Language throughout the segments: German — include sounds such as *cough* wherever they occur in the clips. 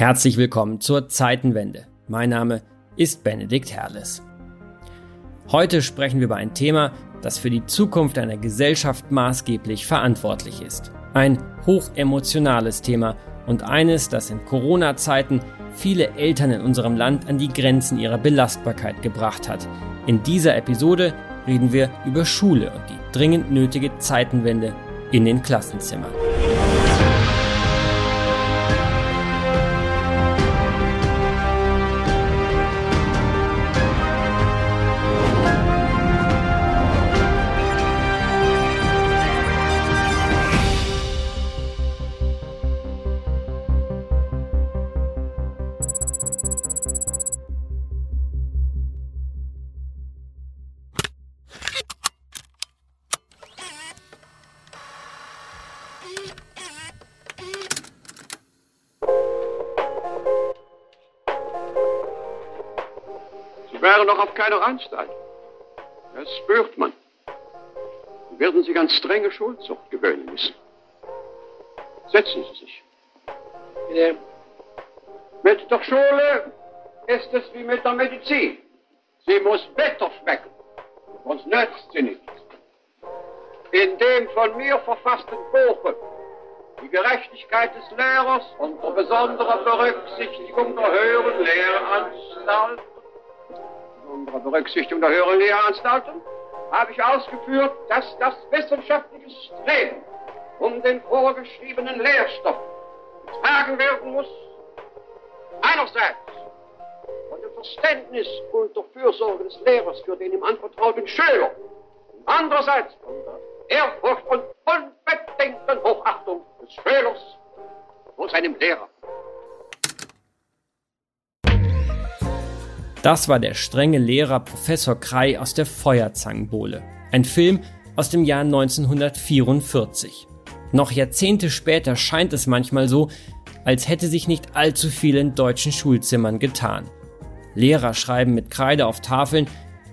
Herzlich willkommen zur Zeitenwende. Mein Name ist Benedikt Herles. Heute sprechen wir über ein Thema, das für die Zukunft einer Gesellschaft maßgeblich verantwortlich ist. Ein hochemotionales Thema und eines, das in Corona-Zeiten viele Eltern in unserem Land an die Grenzen ihrer Belastbarkeit gebracht hat. In dieser Episode reden wir über Schule und die dringend nötige Zeitenwende in den Klassenzimmern. Noch auf keiner Anstalt. Das spürt man. Sie werden sich an strenge Schulzucht gewöhnen müssen. Setzen Sie sich. Bitte. Mit der Schule ist es wie mit der Medizin. Sie muss bitter schmecken, sonst nützt sie nichts. In dem von mir verfassten Buche die Gerechtigkeit des Lehrers unter besonderer Berücksichtigung der höheren Lehranstalt unserer Berücksichtigung der höheren Lehranstalten habe ich ausgeführt, dass das wissenschaftliche Streben um den vorgeschriebenen Lehrstoff getragen werden muss. Einerseits von dem Verständnis und der Fürsorge des Lehrers für den ihm anvertrauten Schüler. Und andererseits von der Ehrfurcht und unbedingten Hochachtung des Schülers vor seinem Lehrer. Das war der strenge Lehrer Professor Krei aus der Feuerzangenbowle. Ein Film aus dem Jahr 1944. Noch Jahrzehnte später scheint es manchmal so, als hätte sich nicht allzu viel in deutschen Schulzimmern getan. Lehrer schreiben mit Kreide auf Tafeln,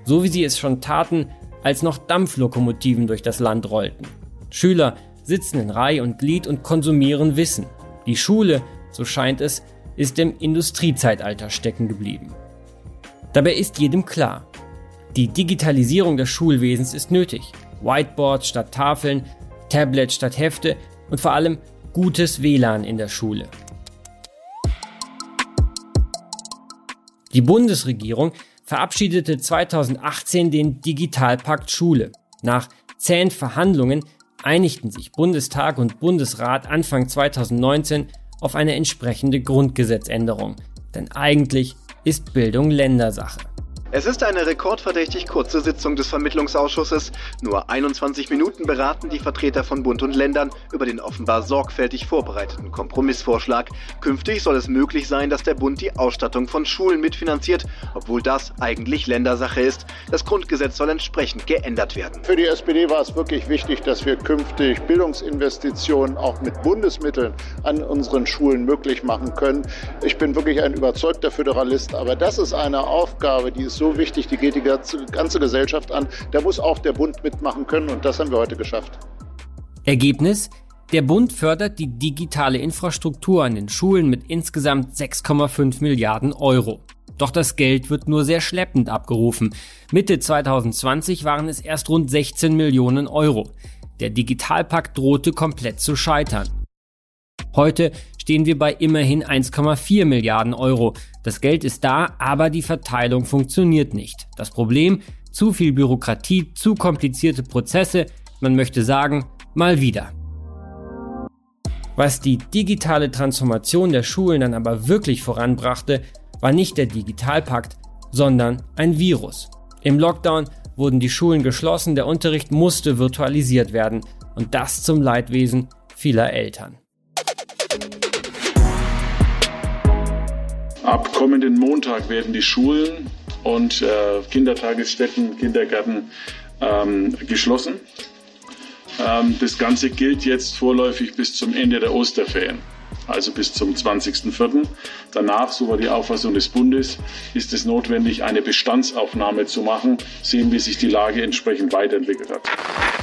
so wie sie es schon taten, als noch Dampflokomotiven durch das Land rollten. Schüler sitzen in Reihe und Glied und konsumieren Wissen. Die Schule, so scheint es, ist im Industriezeitalter stecken geblieben. Dabei ist jedem klar, die Digitalisierung des Schulwesens ist nötig. Whiteboards statt Tafeln, Tablets statt Hefte und vor allem gutes WLAN in der Schule. Die Bundesregierung verabschiedete 2018 den Digitalpakt Schule. Nach zähen Verhandlungen einigten sich Bundestag und Bundesrat Anfang 2019 auf eine entsprechende Grundgesetzänderung. Denn eigentlich ist Bildung Ländersache. Es ist eine rekordverdächtig kurze Sitzung des Vermittlungsausschusses. Nur 21 Minuten beraten die Vertreter von Bund und Ländern über den offenbar sorgfältig vorbereiteten Kompromissvorschlag. Künftig soll es möglich sein, dass der Bund die Ausstattung von Schulen mitfinanziert, obwohl das eigentlich Ländersache ist. Das Grundgesetz soll entsprechend geändert werden. Für die SPD war es wirklich wichtig, dass wir künftig Bildungsinvestitionen auch mit Bundesmitteln an unseren Schulen möglich machen können. Ich bin wirklich ein überzeugter Föderalist, aber das ist eine Aufgabe, die ist so wichtig, die geht die ganze Gesellschaft an. Da muss auch der Bund mitmachen können und das haben wir heute geschafft. Ergebnis? Der Bund fördert die digitale Infrastruktur an den Schulen mit insgesamt 6,5 Milliarden Euro. Doch das Geld wird nur sehr schleppend abgerufen. Mitte 2020 waren es erst rund 16 Millionen Euro. Der Digitalpakt drohte komplett zu scheitern. Heute stehen wir bei immerhin 1,4 Milliarden Euro. Das Geld ist da, aber die Verteilung funktioniert nicht. Das Problem? Zu viel Bürokratie, zu komplizierte Prozesse, man möchte sagen, mal wieder. Was die digitale Transformation der Schulen dann aber wirklich voranbrachte, war nicht der Digitalpakt, sondern ein Virus. Im Lockdown wurden die Schulen geschlossen, der Unterricht musste virtualisiert werden und das zum Leidwesen vieler Eltern. Ab kommenden Montag werden die Schulen und äh, Kindertagesstätten, Kindergärten ähm, geschlossen. Ähm, das Ganze gilt jetzt vorläufig bis zum Ende der Osterferien, also bis zum 20.04. Danach, so war die Auffassung des Bundes, ist es notwendig, eine Bestandsaufnahme zu machen, sehen, wie sich die Lage entsprechend weiterentwickelt hat.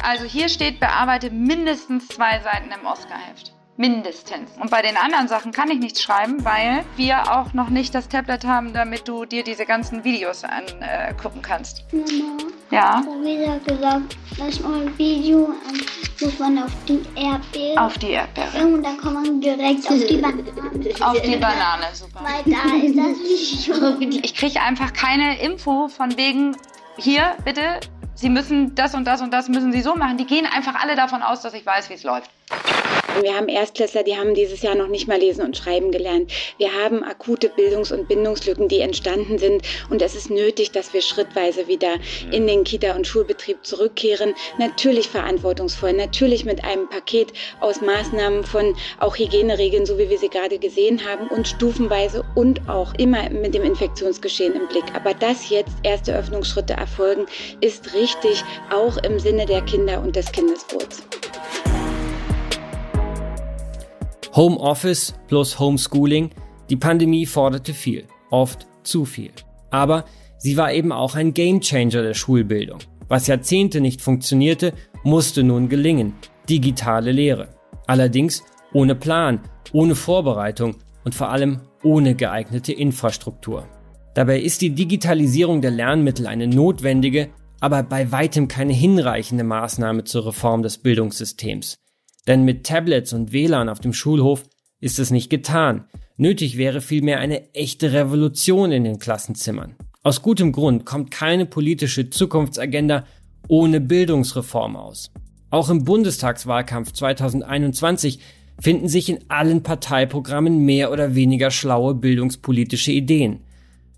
Also hier steht bearbeite mindestens zwei Seiten im Oscar-Heft. Mindestens. Und bei den anderen Sachen kann ich nichts schreiben, weil wir auch noch nicht das Tablet haben, damit du dir diese ganzen Videos angucken kannst. Mama, Ja, hat gesagt, lass mal ein Video an, muss man auf die Erdbeere. auf die Erdbeere. Und dann kommt man direkt auf die Banane. Auf die Banane, super. Weil da ist das Video. *laughs* Ich kriege einfach keine Info von wegen, hier, bitte, Sie müssen das und das und das müssen Sie so machen. Die gehen einfach alle davon aus, dass ich weiß, wie es läuft. Wir haben Erstklässler, die haben dieses Jahr noch nicht mal lesen und schreiben gelernt. Wir haben akute Bildungs- und Bindungslücken, die entstanden sind. Und es ist nötig, dass wir schrittweise wieder in den Kita- und Schulbetrieb zurückkehren. Natürlich verantwortungsvoll, natürlich mit einem Paket aus Maßnahmen von auch Hygieneregeln, so wie wir sie gerade gesehen haben, und stufenweise und auch immer mit dem Infektionsgeschehen im Blick. Aber dass jetzt erste Öffnungsschritte erfolgen, ist richtig, auch im Sinne der Kinder und des Kindeswohls. Homeoffice plus Homeschooling, die Pandemie forderte viel, oft zu viel. Aber sie war eben auch ein Gamechanger der Schulbildung. Was Jahrzehnte nicht funktionierte, musste nun gelingen. Digitale Lehre. Allerdings ohne Plan, ohne Vorbereitung und vor allem ohne geeignete Infrastruktur. Dabei ist die Digitalisierung der Lernmittel eine notwendige, aber bei weitem keine hinreichende Maßnahme zur Reform des Bildungssystems. Denn mit Tablets und WLAN auf dem Schulhof ist es nicht getan. Nötig wäre vielmehr eine echte Revolution in den Klassenzimmern. Aus gutem Grund kommt keine politische Zukunftsagenda ohne Bildungsreform aus. Auch im Bundestagswahlkampf 2021 finden sich in allen Parteiprogrammen mehr oder weniger schlaue bildungspolitische Ideen.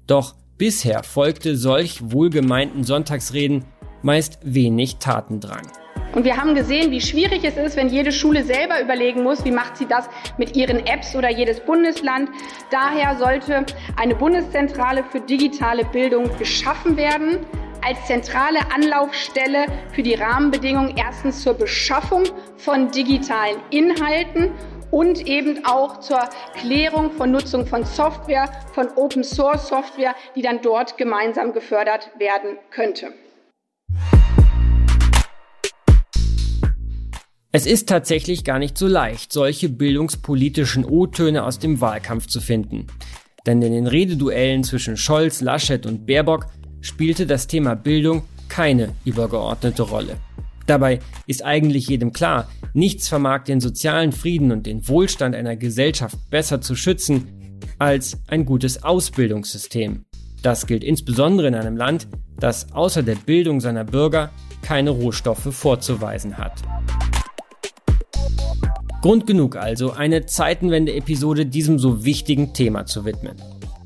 Doch bisher folgte solch wohlgemeinten Sonntagsreden meist wenig Tatendrang. Und wir haben gesehen, wie schwierig es ist, wenn jede Schule selber überlegen muss, wie macht sie das mit ihren Apps oder jedes Bundesland. Daher sollte eine Bundeszentrale für digitale Bildung geschaffen werden als zentrale Anlaufstelle für die Rahmenbedingungen erstens zur Beschaffung von digitalen Inhalten und eben auch zur Klärung von Nutzung von Software, von Open Source Software, die dann dort gemeinsam gefördert werden könnte. Es ist tatsächlich gar nicht so leicht, solche bildungspolitischen O-Töne aus dem Wahlkampf zu finden. Denn in den Rededuellen zwischen Scholz, Laschet und Baerbock spielte das Thema Bildung keine übergeordnete Rolle. Dabei ist eigentlich jedem klar, nichts vermag den sozialen Frieden und den Wohlstand einer Gesellschaft besser zu schützen als ein gutes Ausbildungssystem. Das gilt insbesondere in einem Land, das außer der Bildung seiner Bürger keine Rohstoffe vorzuweisen hat. Grund genug also, eine Zeitenwende-Episode diesem so wichtigen Thema zu widmen.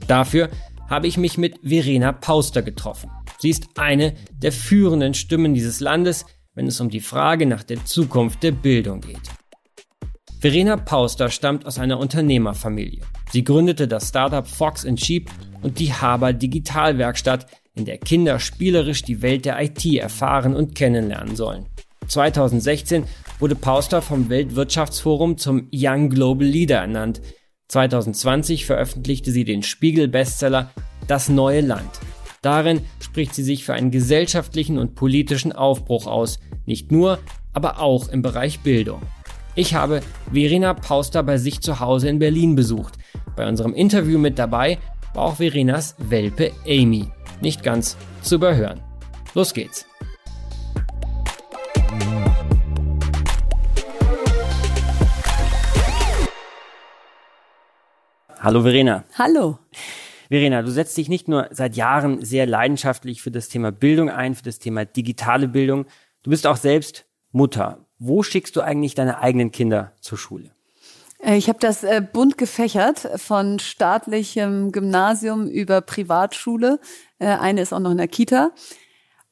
Dafür habe ich mich mit Verena Pauster getroffen. Sie ist eine der führenden Stimmen dieses Landes, wenn es um die Frage nach der Zukunft der Bildung geht. Verena Pauster stammt aus einer Unternehmerfamilie. Sie gründete das Startup Fox Sheep und die Haber Digitalwerkstatt, in der Kinder spielerisch die Welt der IT erfahren und kennenlernen sollen. 2016 wurde Pauster vom Weltwirtschaftsforum zum Young Global Leader ernannt. 2020 veröffentlichte sie den Spiegel-Bestseller Das neue Land. Darin spricht sie sich für einen gesellschaftlichen und politischen Aufbruch aus, nicht nur, aber auch im Bereich Bildung. Ich habe Verena Pauster bei sich zu Hause in Berlin besucht. Bei unserem Interview mit dabei war auch Verenas Welpe Amy. Nicht ganz zu überhören. Los geht's. Hallo Verena. Hallo. Verena, du setzt dich nicht nur seit Jahren sehr leidenschaftlich für das Thema Bildung ein, für das Thema digitale Bildung. Du bist auch selbst Mutter. Wo schickst du eigentlich deine eigenen Kinder zur Schule? Äh, Ich habe das äh, bunt gefächert, von staatlichem Gymnasium über Privatschule. Äh, Eine ist auch noch in der Kita.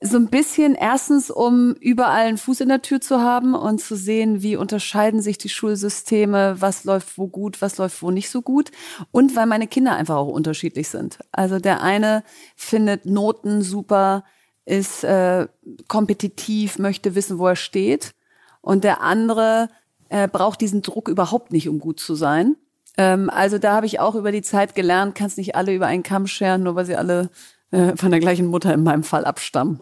So ein bisschen erstens, um überall einen Fuß in der Tür zu haben und zu sehen, wie unterscheiden sich die Schulsysteme, was läuft wo gut, was läuft wo nicht so gut. Und weil meine Kinder einfach auch unterschiedlich sind. Also der eine findet Noten super, ist äh, kompetitiv, möchte wissen, wo er steht. Und der andere äh, braucht diesen Druck überhaupt nicht, um gut zu sein. Ähm, also da habe ich auch über die Zeit gelernt, kannst nicht alle über einen Kamm scheren, nur weil sie alle äh, von der gleichen Mutter in meinem Fall abstammen.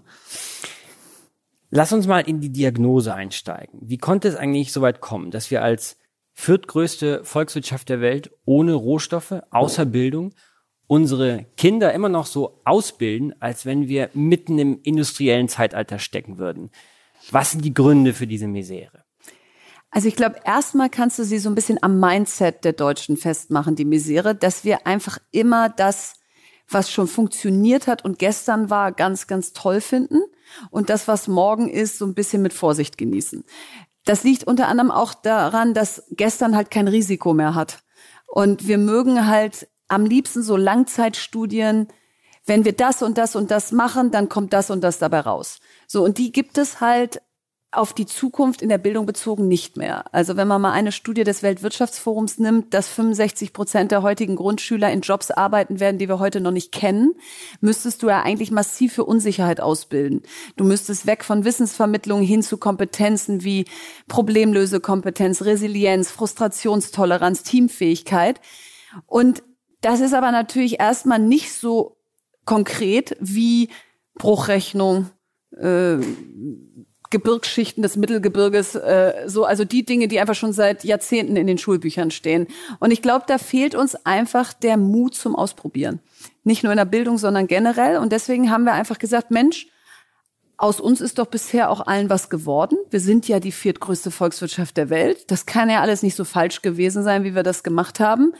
Lass uns mal in die Diagnose einsteigen. Wie konnte es eigentlich so weit kommen, dass wir als viertgrößte Volkswirtschaft der Welt, ohne Rohstoffe, außer Bildung, unsere Kinder immer noch so ausbilden, als wenn wir mitten im industriellen Zeitalter stecken würden. Was sind die Gründe für diese Misere? Also ich glaube, erstmal kannst du sie so ein bisschen am Mindset der Deutschen festmachen, die Misere, dass wir einfach immer das, was schon funktioniert hat und gestern war, ganz, ganz toll finden und das, was morgen ist, so ein bisschen mit Vorsicht genießen. Das liegt unter anderem auch daran, dass gestern halt kein Risiko mehr hat. Und wir mögen halt am liebsten so Langzeitstudien, wenn wir das und das und das machen, dann kommt das und das dabei raus. So, und die gibt es halt auf die Zukunft in der Bildung bezogen nicht mehr. Also wenn man mal eine Studie des Weltwirtschaftsforums nimmt, dass 65 Prozent der heutigen Grundschüler in Jobs arbeiten werden, die wir heute noch nicht kennen, müsstest du ja eigentlich massiv für Unsicherheit ausbilden. Du müsstest weg von Wissensvermittlung hin zu Kompetenzen wie Problemlösekompetenz, Resilienz, Frustrationstoleranz, Teamfähigkeit. Und das ist aber natürlich erstmal nicht so konkret wie Bruchrechnung, äh, Gebirgsschichten des Mittelgebirges, äh, so also die Dinge, die einfach schon seit Jahrzehnten in den Schulbüchern stehen. Und ich glaube, da fehlt uns einfach der Mut zum Ausprobieren. Nicht nur in der Bildung, sondern generell. Und deswegen haben wir einfach gesagt, Mensch, aus uns ist doch bisher auch allen was geworden. Wir sind ja die viertgrößte Volkswirtschaft der Welt. Das kann ja alles nicht so falsch gewesen sein, wie wir das gemacht haben.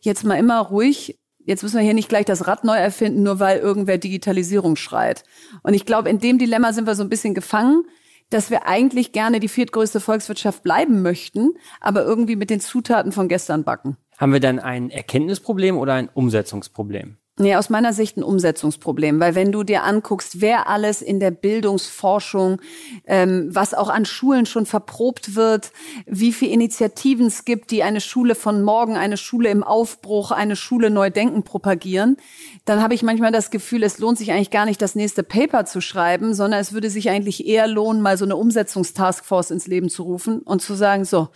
Jetzt mal immer ruhig jetzt müssen wir hier nicht gleich das Rad neu erfinden, nur weil irgendwer Digitalisierung schreit. Und ich glaube, in dem Dilemma sind wir so ein bisschen gefangen dass wir eigentlich gerne die viertgrößte Volkswirtschaft bleiben möchten, aber irgendwie mit den Zutaten von gestern backen. Haben wir dann ein Erkenntnisproblem oder ein Umsetzungsproblem? Nee, aus meiner Sicht ein Umsetzungsproblem, weil wenn du dir anguckst, wer alles in der Bildungsforschung, ähm, was auch an Schulen schon verprobt wird, wie viele Initiativen es gibt, die eine Schule von morgen, eine Schule im Aufbruch, eine Schule neu denken propagieren, dann habe ich manchmal das Gefühl, es lohnt sich eigentlich gar nicht, das nächste Paper zu schreiben, sondern es würde sich eigentlich eher lohnen, mal so eine Umsetzungstaskforce ins Leben zu rufen und zu sagen, so,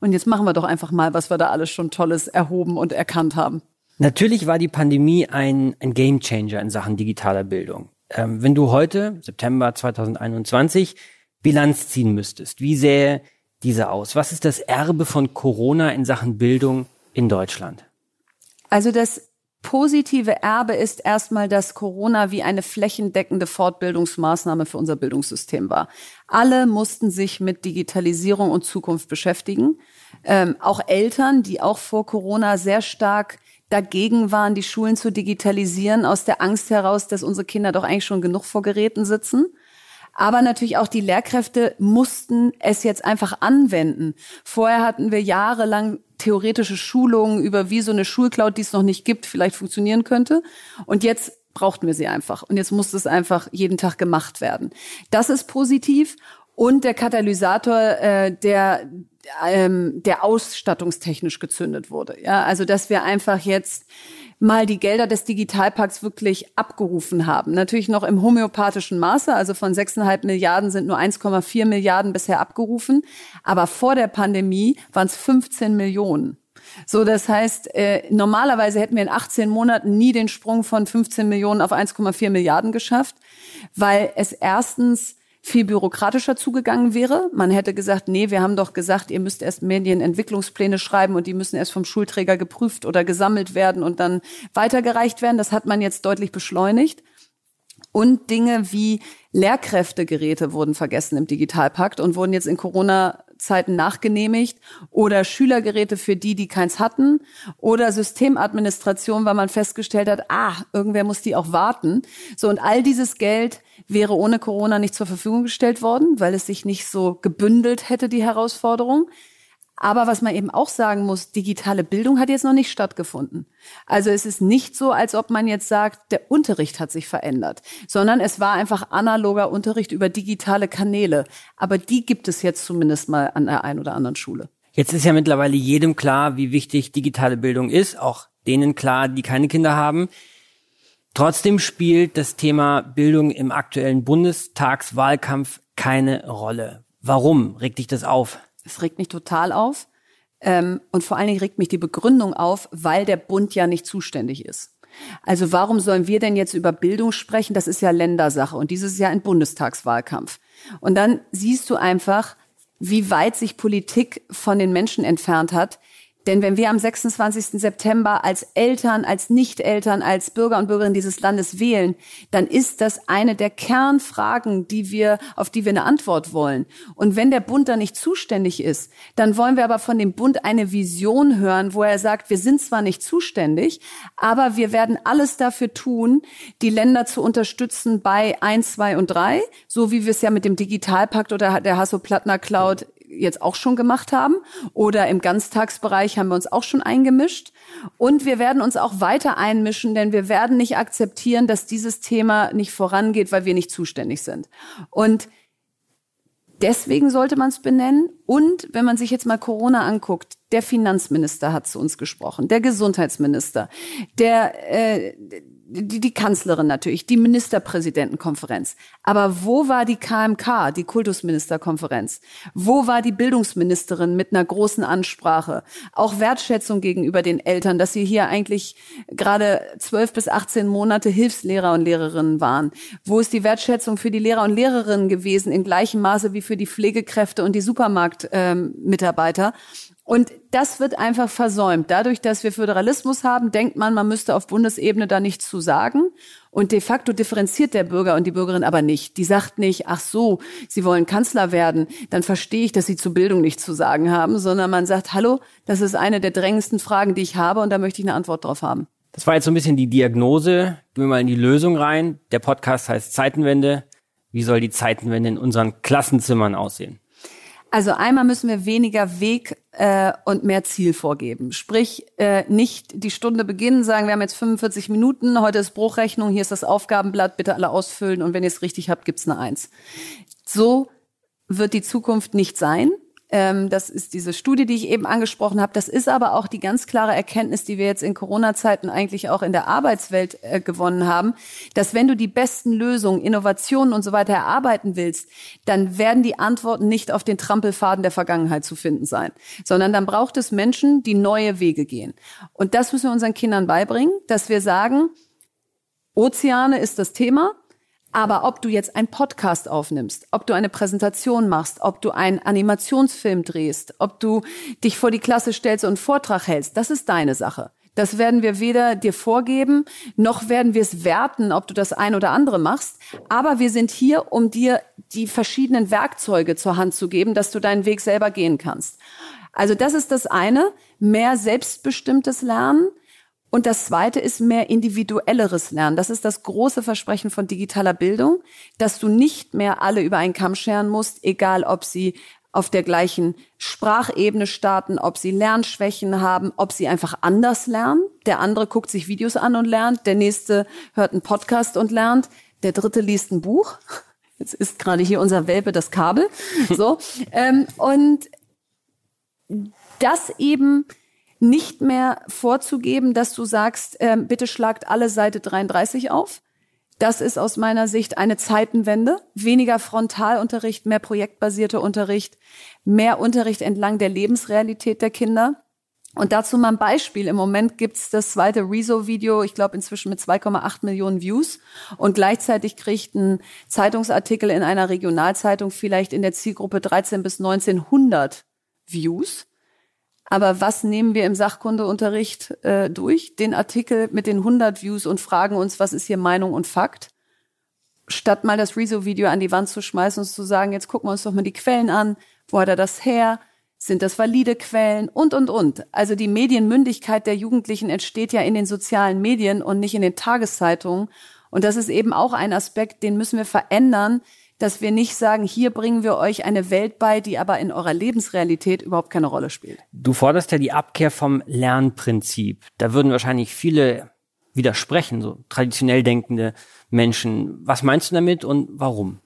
und jetzt machen wir doch einfach mal, was wir da alles schon Tolles erhoben und erkannt haben. Natürlich war die Pandemie ein, ein Gamechanger in Sachen digitaler Bildung. Ähm, wenn du heute, September 2021, Bilanz ziehen müsstest, wie sähe diese aus? Was ist das Erbe von Corona in Sachen Bildung in Deutschland? Also das positive Erbe ist erstmal, dass Corona wie eine flächendeckende Fortbildungsmaßnahme für unser Bildungssystem war. Alle mussten sich mit Digitalisierung und Zukunft beschäftigen. Ähm, auch Eltern, die auch vor Corona sehr stark dagegen waren, die Schulen zu digitalisieren, aus der Angst heraus, dass unsere Kinder doch eigentlich schon genug vor Geräten sitzen. Aber natürlich auch die Lehrkräfte mussten es jetzt einfach anwenden. Vorher hatten wir jahrelang theoretische Schulungen über wie so eine Schulcloud, die es noch nicht gibt, vielleicht funktionieren könnte. Und jetzt brauchten wir sie einfach. Und jetzt musste es einfach jeden Tag gemacht werden. Das ist positiv. Und der Katalysator, äh, der ähm, der ausstattungstechnisch gezündet wurde. Ja, also dass wir einfach jetzt mal die Gelder des Digitalpakts wirklich abgerufen haben. Natürlich noch im homöopathischen Maße, also von 6,5 Milliarden sind nur 1,4 Milliarden bisher abgerufen. Aber vor der Pandemie waren es 15 Millionen. So, das heißt, äh, normalerweise hätten wir in 18 Monaten nie den Sprung von 15 Millionen auf 1,4 Milliarden geschafft, weil es erstens viel bürokratischer zugegangen wäre. Man hätte gesagt, nee, wir haben doch gesagt, ihr müsst erst Medienentwicklungspläne schreiben und die müssen erst vom Schulträger geprüft oder gesammelt werden und dann weitergereicht werden. Das hat man jetzt deutlich beschleunigt. Und Dinge wie Lehrkräftegeräte wurden vergessen im Digitalpakt und wurden jetzt in Corona-Zeiten nachgenehmigt oder Schülergeräte für die, die keins hatten oder Systemadministration, weil man festgestellt hat, ah, irgendwer muss die auch warten. So und all dieses Geld wäre ohne Corona nicht zur Verfügung gestellt worden, weil es sich nicht so gebündelt hätte, die Herausforderung. Aber was man eben auch sagen muss, digitale Bildung hat jetzt noch nicht stattgefunden. Also es ist nicht so, als ob man jetzt sagt, der Unterricht hat sich verändert, sondern es war einfach analoger Unterricht über digitale Kanäle. Aber die gibt es jetzt zumindest mal an der einen oder anderen Schule. Jetzt ist ja mittlerweile jedem klar, wie wichtig digitale Bildung ist, auch denen klar, die keine Kinder haben. Trotzdem spielt das Thema Bildung im aktuellen Bundestagswahlkampf keine Rolle. Warum regt dich das auf? Es regt mich total auf. Ähm, und vor allen Dingen regt mich die Begründung auf, weil der Bund ja nicht zuständig ist. Also warum sollen wir denn jetzt über Bildung sprechen? Das ist ja Ländersache und dieses Jahr ein Bundestagswahlkampf. Und dann siehst du einfach, wie weit sich Politik von den Menschen entfernt hat. Denn wenn wir am 26. September als Eltern, als Nicht-Eltern, als Bürger und Bürgerinnen dieses Landes wählen, dann ist das eine der Kernfragen, die wir, auf die wir eine Antwort wollen. Und wenn der Bund da nicht zuständig ist, dann wollen wir aber von dem Bund eine Vision hören, wo er sagt, wir sind zwar nicht zuständig, aber wir werden alles dafür tun, die Länder zu unterstützen bei 1, 2 und 3, so wie wir es ja mit dem Digitalpakt oder der Hasso-Plattner Cloud jetzt auch schon gemacht haben. Oder im Ganztagsbereich haben wir uns auch schon eingemischt. Und wir werden uns auch weiter einmischen, denn wir werden nicht akzeptieren, dass dieses Thema nicht vorangeht, weil wir nicht zuständig sind. Und Deswegen sollte man es benennen. Und wenn man sich jetzt mal Corona anguckt, der Finanzminister hat zu uns gesprochen, der Gesundheitsminister, der, äh, die, die Kanzlerin natürlich, die Ministerpräsidentenkonferenz. Aber wo war die KMK, die Kultusministerkonferenz? Wo war die Bildungsministerin mit einer großen Ansprache? Auch Wertschätzung gegenüber den Eltern, dass sie hier eigentlich gerade zwölf bis 18 Monate Hilfslehrer und Lehrerinnen waren. Wo ist die Wertschätzung für die Lehrer und Lehrerinnen gewesen in gleichem Maße wie für die Pflegekräfte und die Supermarktmitarbeiter? Ähm, und das wird einfach versäumt. Dadurch, dass wir Föderalismus haben, denkt man, man müsste auf Bundesebene da nichts zu sagen. Und de facto differenziert der Bürger und die Bürgerin aber nicht. Die sagt nicht, ach so, Sie wollen Kanzler werden, dann verstehe ich, dass Sie zu Bildung nichts zu sagen haben, sondern man sagt, hallo, das ist eine der drängendsten Fragen, die ich habe und da möchte ich eine Antwort drauf haben. Das war jetzt so ein bisschen die Diagnose. Gehen wir mal in die Lösung rein. Der Podcast heißt Zeitenwende. Wie soll die Zeitenwende in unseren Klassenzimmern aussehen? Also einmal müssen wir weniger Weg äh, und mehr Ziel vorgeben. Sprich, äh, nicht die Stunde beginnen, sagen, wir haben jetzt 45 Minuten, heute ist Bruchrechnung, hier ist das Aufgabenblatt, bitte alle ausfüllen und wenn ihr es richtig habt, gibt's eine Eins. So wird die Zukunft nicht sein. Ähm, das ist diese Studie, die ich eben angesprochen habe. Das ist aber auch die ganz klare Erkenntnis, die wir jetzt in Corona-Zeiten eigentlich auch in der Arbeitswelt äh, gewonnen haben, dass wenn du die besten Lösungen, Innovationen und so weiter erarbeiten willst, dann werden die Antworten nicht auf den Trampelfaden der Vergangenheit zu finden sein, sondern dann braucht es Menschen, die neue Wege gehen. Und das müssen wir unseren Kindern beibringen, dass wir sagen, Ozeane ist das Thema, aber ob du jetzt einen Podcast aufnimmst, ob du eine Präsentation machst, ob du einen Animationsfilm drehst, ob du dich vor die Klasse stellst und einen Vortrag hältst, das ist deine Sache. Das werden wir weder dir vorgeben, noch werden wir es werten, ob du das ein oder andere machst. Aber wir sind hier, um dir die verschiedenen Werkzeuge zur Hand zu geben, dass du deinen Weg selber gehen kannst. Also das ist das eine, mehr selbstbestimmtes Lernen, und das zweite ist mehr individuelleres Lernen. Das ist das große Versprechen von digitaler Bildung, dass du nicht mehr alle über einen Kamm scheren musst, egal ob sie auf der gleichen Sprachebene starten, ob sie Lernschwächen haben, ob sie einfach anders lernen. Der andere guckt sich Videos an und lernt, der nächste hört einen Podcast und lernt, der dritte liest ein Buch. *laughs* Jetzt ist gerade hier unser Welpe das Kabel. *laughs* So ähm, und das eben nicht mehr vorzugeben, dass du sagst, äh, bitte schlagt alle Seite 33 auf. Das ist aus meiner Sicht eine Zeitenwende. Weniger Frontalunterricht, mehr projektbasierter Unterricht, mehr Unterricht entlang der Lebensrealität der Kinder. Und dazu mal ein Beispiel. Im Moment gibt's das zweite Rezo-Video, ich glaube inzwischen mit 2,8 Millionen Views. Und gleichzeitig kriegt ein Zeitungsartikel in einer Regionalzeitung vielleicht in der Zielgruppe 13 bis 1900 Views. Aber was nehmen wir im Sachkundeunterricht äh, durch? Den Artikel mit den 100 Views und fragen uns, was ist hier Meinung und Fakt? Statt mal das Rezo-Video an die Wand zu schmeißen und zu sagen, jetzt gucken wir uns doch mal die Quellen an. Wo hat er das her? Sind das valide Quellen? Und, und, und. Also die Medienmündigkeit der Jugendlichen entsteht ja in den sozialen Medien und nicht in den Tageszeitungen. Und das ist eben auch ein Aspekt, den müssen wir verändern, dass wir nicht sagen, hier bringen wir euch eine Welt bei, die aber in eurer Lebensrealität überhaupt keine Rolle spielt. Du forderst ja die Abkehr vom Lernprinzip. Da würden wahrscheinlich viele widersprechen, so traditionell denkende Menschen. Was meinst du damit und warum?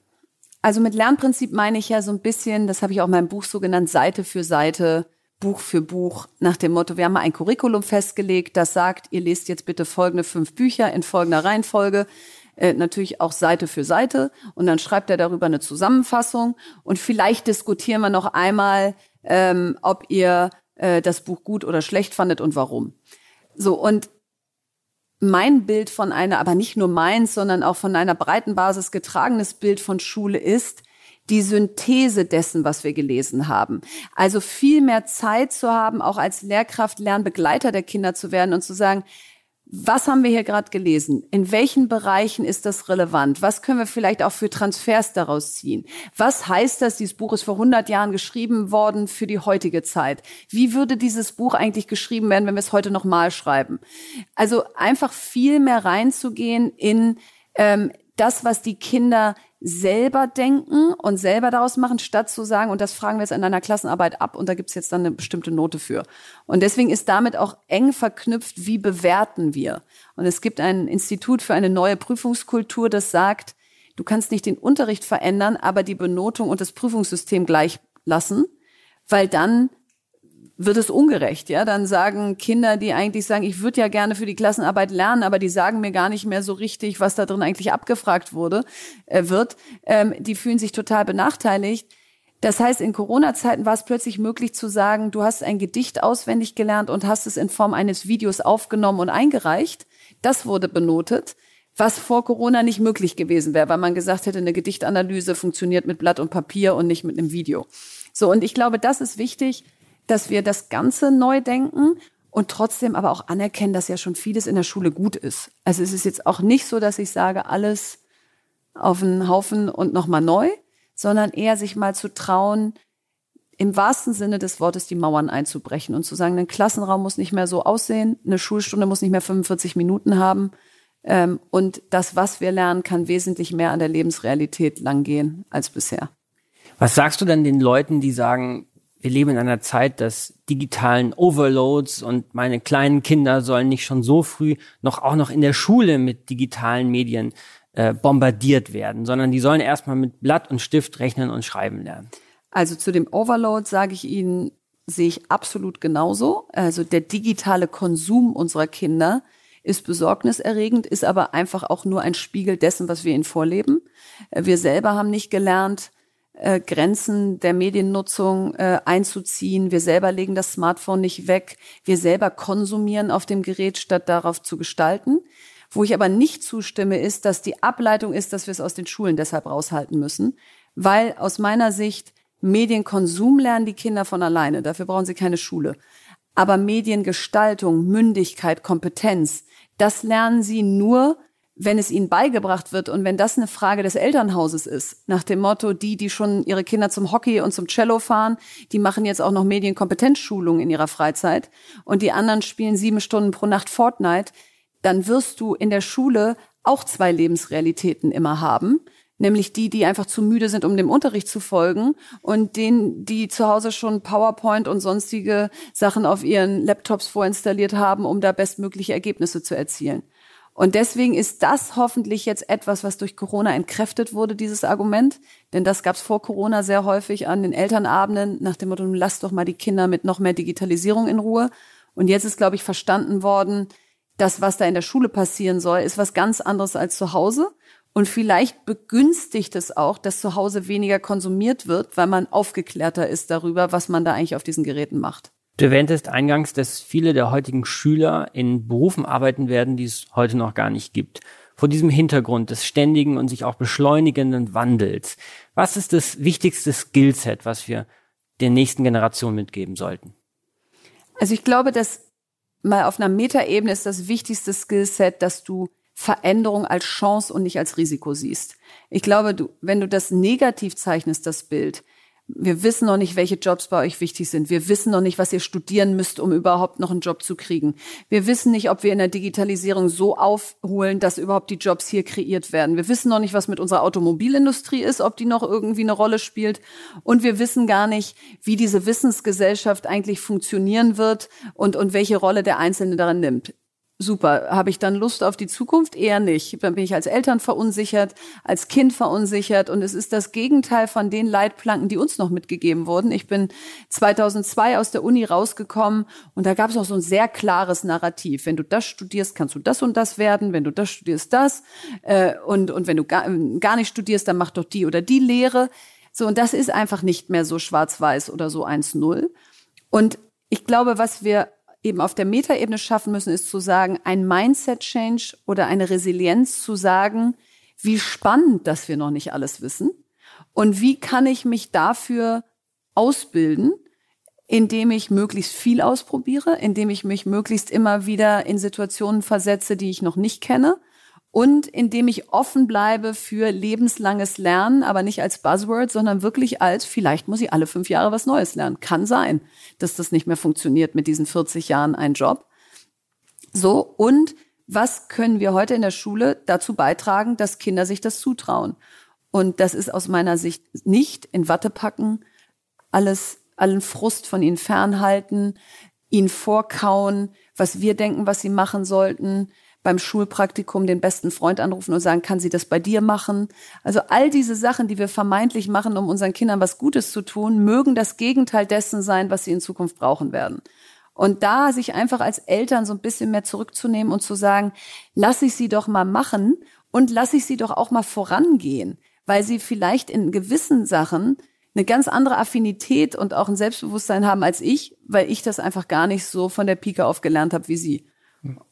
Also mit Lernprinzip meine ich ja so ein bisschen, das habe ich auch in meinem Buch so genannt, Seite für Seite, Buch für Buch, nach dem Motto, wir haben mal ein Curriculum festgelegt, das sagt, ihr lest jetzt bitte folgende fünf Bücher in folgender Reihenfolge äh, natürlich auch Seite für Seite und dann schreibt er darüber eine Zusammenfassung und vielleicht diskutieren wir noch einmal, ähm, ob ihr äh, das Buch gut oder schlecht fandet und warum. So und mein Bild von einer, aber nicht nur meins, sondern auch von einer breiten Basis getragenes Bild von Schule ist, die Synthese dessen, was wir gelesen haben. Also viel mehr Zeit zu haben, auch als Lehrkraft, Lernbegleiter der Kinder zu werden und zu sagen, was haben wir hier gerade gelesen? In welchen Bereichen ist das relevant? Was können wir vielleicht auch für Transfers daraus ziehen? Was heißt das? Dieses Buch ist vor 100 Jahren geschrieben worden für die heutige Zeit. Wie würde dieses Buch eigentlich geschrieben werden, wenn wir es heute nochmal schreiben? Also einfach viel mehr reinzugehen in ähm, das, was die Kinder selber denken und selber daraus machen, statt zu sagen, und das fragen wir jetzt in einer Klassenarbeit ab und da gibt's jetzt dann eine bestimmte Note für. Und deswegen ist damit auch eng verknüpft, wie bewerten wir. Und es gibt ein Institut für eine neue Prüfungskultur, das sagt, du kannst nicht den Unterricht verändern, aber die Benotung und das Prüfungssystem gleich lassen, weil dann wird es ungerecht, ja? Dann sagen Kinder, die eigentlich sagen, ich würde ja gerne für die Klassenarbeit lernen, aber die sagen mir gar nicht mehr so richtig, was da drin eigentlich abgefragt wurde, äh, wird, ähm, die fühlen sich total benachteiligt. Das heißt, in Corona-Zeiten war es plötzlich möglich zu sagen, du hast ein Gedicht auswendig gelernt und hast es in Form eines Videos aufgenommen und eingereicht. Das wurde benotet, was vor Corona nicht möglich gewesen wäre, weil man gesagt hätte, eine Gedichtanalyse funktioniert mit Blatt und Papier und nicht mit einem Video. So, und ich glaube, das ist wichtig, dass wir das Ganze neu denken und trotzdem aber auch anerkennen, dass ja schon vieles in der Schule gut ist. Also es ist jetzt auch nicht so, dass ich sage, alles auf einen Haufen und nochmal neu, sondern eher sich mal zu trauen, im wahrsten Sinne des Wortes die Mauern einzubrechen und zu sagen, ein Klassenraum muss nicht mehr so aussehen, eine Schulstunde muss nicht mehr 45 Minuten haben ähm, und das, was wir lernen, kann wesentlich mehr an der Lebensrealität langgehen als bisher. Was sagst du denn den Leuten, die sagen, wir leben in einer Zeit des digitalen Overloads und meine kleinen Kinder sollen nicht schon so früh noch auch noch in der Schule mit digitalen Medien äh, bombardiert werden, sondern die sollen erstmal mit Blatt und Stift rechnen und schreiben lernen. Also zu dem Overload sage ich Ihnen, sehe ich absolut genauso. Also der digitale Konsum unserer Kinder ist besorgniserregend, ist aber einfach auch nur ein Spiegel dessen, was wir ihnen vorleben. Wir selber haben nicht gelernt, äh, Grenzen der Mediennutzung äh, einzuziehen. Wir selber legen das Smartphone nicht weg. Wir selber konsumieren auf dem Gerät, statt darauf zu gestalten. Wo ich aber nicht zustimme, ist, dass die Ableitung ist, dass wir es aus den Schulen deshalb raushalten müssen. Weil aus meiner Sicht Medienkonsum lernen die Kinder von alleine. Dafür brauchen sie keine Schule. Aber Mediengestaltung, Mündigkeit, Kompetenz, das lernen sie nur, wenn es ihnen beigebracht wird und wenn das eine Frage des Elternhauses ist, nach dem Motto, die, die schon ihre Kinder zum Hockey und zum Cello fahren, die machen jetzt auch noch Medienkompetenzschulung in ihrer Freizeit und die anderen spielen sieben Stunden pro Nacht Fortnite, dann wirst du in der Schule auch zwei Lebensrealitäten immer haben. Nämlich die, die einfach zu müde sind, um dem Unterricht zu folgen und denen, die zu Hause schon PowerPoint und sonstige Sachen auf ihren Laptops vorinstalliert haben, um da bestmögliche Ergebnisse zu erzielen. Und deswegen ist das hoffentlich jetzt etwas, was durch Corona entkräftet wurde, dieses Argument. Denn das gab es vor Corona sehr häufig an den Elternabenden nach dem Motto, lass doch mal die Kinder mit noch mehr Digitalisierung in Ruhe. Und jetzt ist, glaube ich, verstanden worden, das, was da in der Schule passieren soll, ist was ganz anderes als zu Hause. Und vielleicht begünstigt es auch, dass zu Hause weniger konsumiert wird, weil man aufgeklärter ist darüber, was man da eigentlich auf diesen Geräten macht. Du erwähntest eingangs, dass viele der heutigen Schüler in Berufen arbeiten werden, die es heute noch gar nicht gibt. Vor diesem Hintergrund des ständigen und sich auch beschleunigenden Wandels, was ist das wichtigste Skillset, was wir der nächsten Generation mitgeben sollten? Also ich glaube, dass mal auf einer Metaebene ist das wichtigste Skillset, dass du Veränderung als Chance und nicht als Risiko siehst. Ich glaube, du, wenn du das negativ zeichnest, das Bild, wir wissen noch nicht, welche Jobs bei euch wichtig sind. Wir wissen noch nicht, was ihr studieren müsst, um überhaupt noch einen Job zu kriegen. Wir wissen nicht, ob wir in der Digitalisierung so aufholen, dass überhaupt die Jobs hier kreiert werden. Wir wissen noch nicht, was mit unserer Automobilindustrie ist, ob die noch irgendwie eine Rolle spielt. Und wir wissen gar nicht, wie diese Wissensgesellschaft eigentlich funktionieren wird und, und welche Rolle der Einzelne daran nimmt super. Habe ich dann Lust auf die Zukunft? Eher nicht. Dann bin ich als Eltern verunsichert, als Kind verunsichert und es ist das Gegenteil von den Leitplanken, die uns noch mitgegeben wurden. Ich bin 2002 aus der Uni rausgekommen und da gab es auch so ein sehr klares Narrativ. Wenn du das studierst, kannst du das und das werden. Wenn du das studierst, das. Äh, und, und wenn du gar, gar nicht studierst, dann mach doch die oder die Lehre. So, und das ist einfach nicht mehr so schwarz-weiß oder so 1-0. Und ich glaube, was wir eben auf der Metaebene schaffen müssen, ist zu sagen, ein Mindset-Change oder eine Resilienz zu sagen, wie spannend, dass wir noch nicht alles wissen Und wie kann ich mich dafür ausbilden, indem ich möglichst viel ausprobiere, indem ich mich möglichst immer wieder in Situationen versetze, die ich noch nicht kenne und indem ich offen bleibe für lebenslanges Lernen, aber nicht als Buzzword, sondern wirklich als, vielleicht muss ich alle fünf Jahre was Neues lernen. Kann sein, dass das nicht mehr funktioniert mit diesen 40 Jahren ein Job. So, und was können wir heute in der Schule dazu beitragen, dass Kinder sich das zutrauen? Und das ist aus meiner Sicht nicht in Watte packen, alles allen Frust von ihnen fernhalten, ihnen vorkauen, was wir denken, was sie machen sollten, beim Schulpraktikum den besten Freund anrufen und sagen, kann sie das bei dir machen? Also all diese Sachen, die wir vermeintlich machen, um unseren Kindern was Gutes zu tun, mögen das Gegenteil dessen sein, was sie in Zukunft brauchen werden. Und da sich einfach als Eltern so ein bisschen mehr zurückzunehmen und zu sagen, lass ich sie doch mal machen und lass ich sie doch auch mal vorangehen, weil sie vielleicht in gewissen Sachen eine ganz andere Affinität und auch ein Selbstbewusstsein haben als ich, weil ich das einfach gar nicht so von der Pike auf gelernt habe wie sie.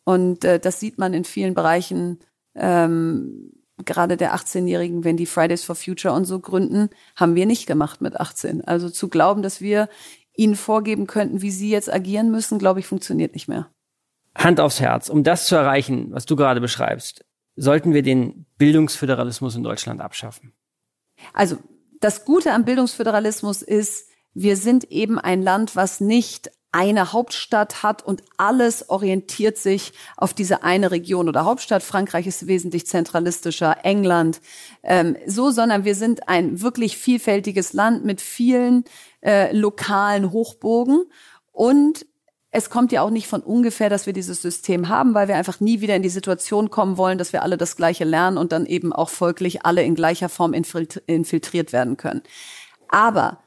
Und äh, das sieht man in vielen Bereichen, ähm, gerade der 18-Jährigen, wenn die Fridays for Future und so gründen, haben wir nicht gemacht mit 18. Also zu glauben, dass wir ihnen vorgeben könnten, wie sie jetzt agieren müssen, glaube ich, funktioniert nicht mehr. Hand aufs Herz, um das zu erreichen, was du gerade beschreibst, sollten wir den Bildungsföderalismus in Deutschland abschaffen. Also das Gute am Bildungsföderalismus ist, wir sind eben ein Land, was nicht eine Hauptstadt hat und alles orientiert sich auf diese eine Region oder Hauptstadt. Frankreich ist wesentlich zentralistischer, England ähm, so, sondern wir sind ein wirklich vielfältiges Land mit vielen äh, lokalen Hochburgen und es kommt ja auch nicht von ungefähr, dass wir dieses System haben, weil wir einfach nie wieder in die Situation kommen wollen, dass wir alle das Gleiche lernen und dann eben auch folglich alle in gleicher Form infiltriert werden können. Aber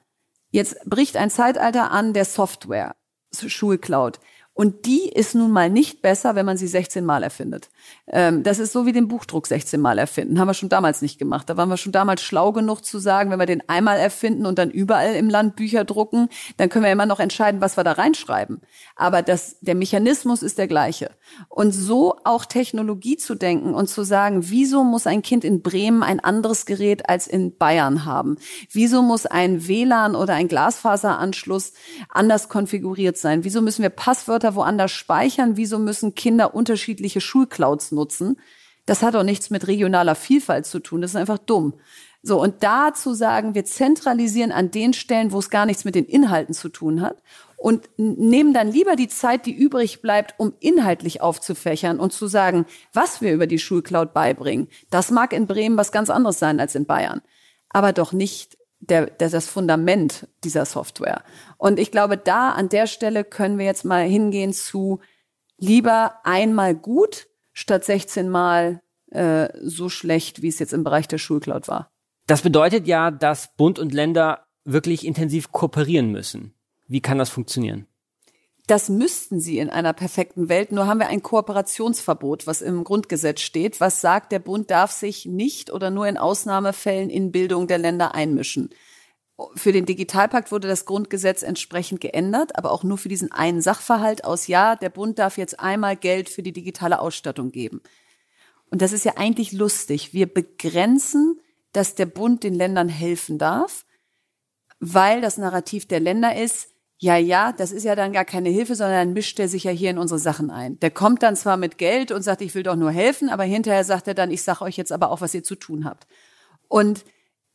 jetzt bricht ein Zeitalter an der Software, Schulcloud. Und die ist nun mal nicht besser, wenn man sie 16 Mal erfindet. Ähm, das ist so wie den Buchdruck 16 Mal erfinden. Haben wir schon damals nicht gemacht. Da waren wir schon damals schlau genug zu sagen, wenn wir den einmal erfinden und dann überall im Land Bücher drucken, dann können wir immer noch entscheiden, was wir da reinschreiben. Aber das, der Mechanismus ist der gleiche. Und so auch Technologie zu denken und zu sagen, wieso muss ein Kind in Bremen ein anderes Gerät als in Bayern haben? Wieso muss ein WLAN oder ein Glasfaseranschluss anders konfiguriert sein? Wieso müssen wir Passwörter woanders speichern, wieso müssen Kinder unterschiedliche Schulclouds nutzen? Das hat auch nichts mit regionaler Vielfalt zu tun, das ist einfach dumm. So, und da zu sagen, wir zentralisieren an den Stellen, wo es gar nichts mit den Inhalten zu tun hat und nehmen dann lieber die Zeit, die übrig bleibt, um inhaltlich aufzufächern und zu sagen, was wir über die Schulcloud beibringen. Das mag in Bremen was ganz anderes sein als in Bayern, aber doch nicht der, der, das Fundament dieser Software. Und ich glaube, da an der Stelle können wir jetzt mal hingehen zu lieber einmal gut statt 16 Mal äh, so schlecht, wie es jetzt im Bereich der Schulcloud war. Das bedeutet ja, dass Bund und Länder wirklich intensiv kooperieren müssen. Wie kann das funktionieren? Das müssten sie in einer perfekten Welt. Nur haben wir ein Kooperationsverbot, was im Grundgesetz steht, was sagt, der Bund darf sich nicht oder nur in Ausnahmefällen in Bildung der Länder einmischen. Für den Digitalpakt wurde das Grundgesetz entsprechend geändert, aber auch nur für diesen einen Sachverhalt aus, ja, der Bund darf jetzt einmal Geld für die digitale Ausstattung geben. Und das ist ja eigentlich lustig. Wir begrenzen, dass der Bund den Ländern helfen darf, weil das Narrativ der Länder ist, ja, ja, das ist ja dann gar keine Hilfe, sondern dann mischt er sich ja hier in unsere Sachen ein. Der kommt dann zwar mit Geld und sagt, ich will doch nur helfen, aber hinterher sagt er dann, ich sag euch jetzt aber auch, was ihr zu tun habt. Und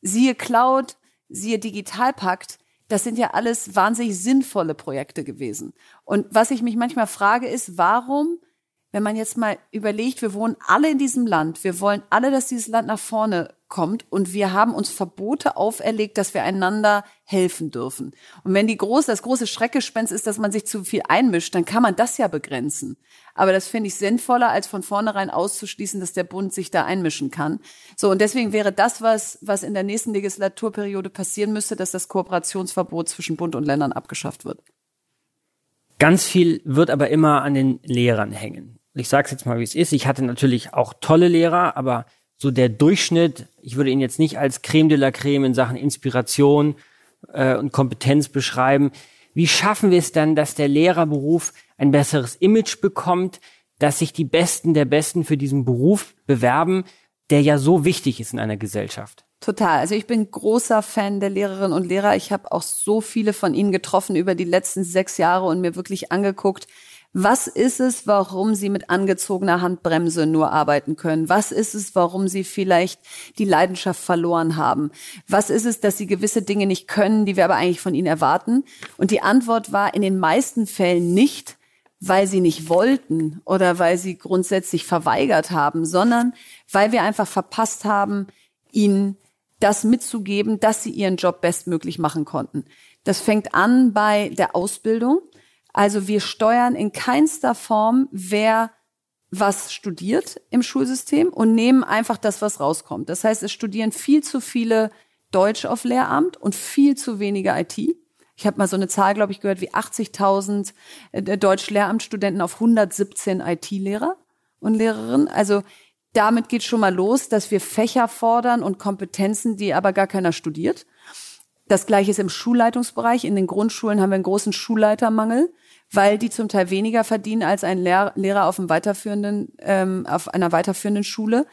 siehe Cloud, siehe Digitalpakt, das sind ja alles wahnsinnig sinnvolle Projekte gewesen. Und was ich mich manchmal frage, ist, warum, wenn man jetzt mal überlegt, wir wohnen alle in diesem Land, wir wollen alle, dass dieses Land nach vorne kommt und wir haben uns Verbote auferlegt, dass wir einander helfen dürfen. Und wenn die große, das große Schreckgespenst ist, dass man sich zu viel einmischt, dann kann man das ja begrenzen. Aber das finde ich sinnvoller, als von vornherein auszuschließen, dass der Bund sich da einmischen kann. So, und deswegen wäre das, was, was in der nächsten Legislaturperiode passieren müsste, dass das Kooperationsverbot zwischen Bund und Ländern abgeschafft wird. Ganz viel wird aber immer an den Lehrern hängen. Ich sage es jetzt mal, wie es ist. Ich hatte natürlich auch tolle Lehrer, aber so der Durchschnitt, ich würde ihn jetzt nicht als Creme de la Creme in Sachen Inspiration äh, und Kompetenz beschreiben. Wie schaffen wir es dann, dass der Lehrerberuf ein besseres Image bekommt, dass sich die Besten der Besten für diesen Beruf bewerben? der ja so wichtig ist in einer Gesellschaft. Total. Also ich bin großer Fan der Lehrerinnen und Lehrer. Ich habe auch so viele von ihnen getroffen über die letzten sechs Jahre und mir wirklich angeguckt, was ist es, warum sie mit angezogener Handbremse nur arbeiten können? Was ist es, warum sie vielleicht die Leidenschaft verloren haben? Was ist es, dass sie gewisse Dinge nicht können, die wir aber eigentlich von ihnen erwarten? Und die Antwort war in den meisten Fällen nicht, weil sie nicht wollten oder weil sie grundsätzlich verweigert haben, sondern weil wir einfach verpasst haben, ihnen das mitzugeben, dass sie ihren Job bestmöglich machen konnten. Das fängt an bei der Ausbildung. Also wir steuern in keinster Form, wer was studiert im Schulsystem und nehmen einfach das, was rauskommt. Das heißt, es studieren viel zu viele Deutsch auf Lehramt und viel zu wenige IT. Ich habe mal so eine Zahl, glaube ich, gehört, wie 80.000 äh, Deutsch-Lehramtsstudenten auf 117 IT-Lehrer und Lehrerinnen. Also damit geht schon mal los, dass wir Fächer fordern und Kompetenzen, die aber gar keiner studiert. Das gleiche ist im Schulleitungsbereich. In den Grundschulen haben wir einen großen Schulleitermangel weil die zum Teil weniger verdienen als ein Lehrer auf, einem weiterführenden, ähm, auf einer weiterführenden Schule.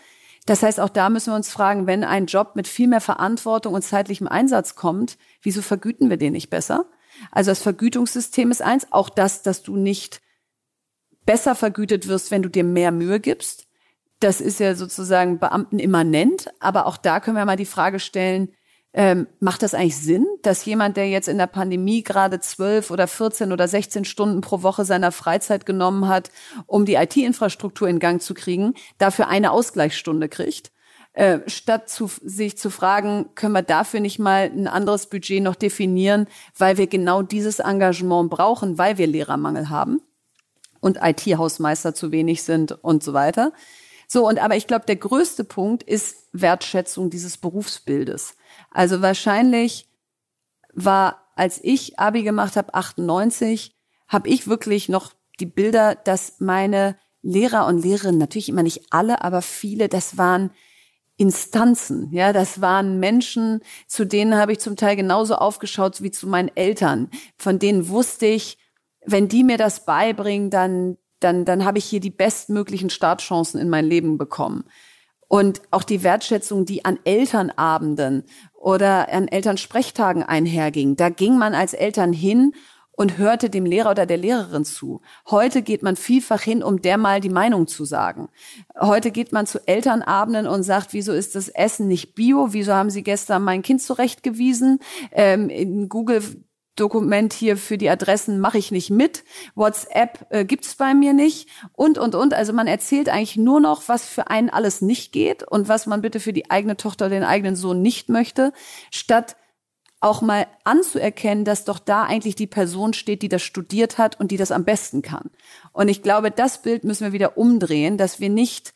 Das heißt, auch da müssen wir uns fragen, wenn ein Job mit viel mehr Verantwortung und zeitlichem Einsatz kommt, wieso vergüten wir den nicht besser? Also das Vergütungssystem ist eins, auch das, dass du nicht besser vergütet wirst, wenn du dir mehr Mühe gibst. Das ist ja sozusagen Beamten immanent, aber auch da können wir mal die Frage stellen, ähm, macht das eigentlich Sinn, dass jemand, der jetzt in der Pandemie gerade zwölf oder 14 oder 16 Stunden pro Woche seiner Freizeit genommen hat, um die IT-Infrastruktur in Gang zu kriegen, dafür eine Ausgleichsstunde kriegt? Äh, statt zu, sich zu fragen, können wir dafür nicht mal ein anderes Budget noch definieren, weil wir genau dieses Engagement brauchen, weil wir Lehrermangel haben und IT-Hausmeister zu wenig sind und so weiter. So, und aber ich glaube, der größte Punkt ist Wertschätzung dieses Berufsbildes. Also wahrscheinlich war, als ich Abi gemacht habe, 98, habe ich wirklich noch die Bilder, dass meine Lehrer und Lehrerinnen, natürlich immer nicht alle, aber viele, das waren Instanzen, ja, das waren Menschen, zu denen habe ich zum Teil genauso aufgeschaut wie zu meinen Eltern. Von denen wusste ich, wenn die mir das beibringen, dann, dann, dann habe ich hier die bestmöglichen Startchancen in mein Leben bekommen. Und auch die Wertschätzung, die an Elternabenden oder an Elternsprechtagen einherging. Da ging man als Eltern hin und hörte dem Lehrer oder der Lehrerin zu. Heute geht man vielfach hin, um der mal die Meinung zu sagen. Heute geht man zu Elternabenden und sagt, wieso ist das Essen nicht bio? Wieso haben Sie gestern mein Kind zurechtgewiesen? Ähm, in Google Dokument hier für die Adressen mache ich nicht mit. WhatsApp äh, gibt's bei mir nicht und und und. Also man erzählt eigentlich nur noch, was für einen alles nicht geht und was man bitte für die eigene Tochter, den eigenen Sohn nicht möchte, statt auch mal anzuerkennen, dass doch da eigentlich die Person steht, die das studiert hat und die das am besten kann. Und ich glaube, das Bild müssen wir wieder umdrehen, dass wir nicht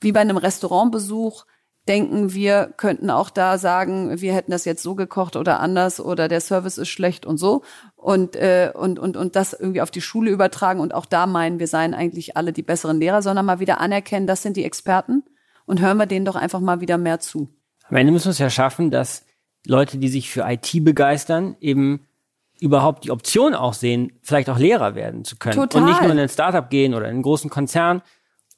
wie bei einem Restaurantbesuch denken, wir könnten auch da sagen, wir hätten das jetzt so gekocht oder anders oder der Service ist schlecht und so. Und äh, und und und das irgendwie auf die Schule übertragen. Und auch da meinen, wir seien eigentlich alle die besseren Lehrer, sondern mal wieder anerkennen, das sind die Experten. Und hören wir denen doch einfach mal wieder mehr zu. Am Ende müssen wir es ja schaffen, dass Leute, die sich für IT begeistern, eben überhaupt die Option auch sehen, vielleicht auch Lehrer werden zu können. Total. und nicht nur in ein Startup gehen oder in einen großen Konzern,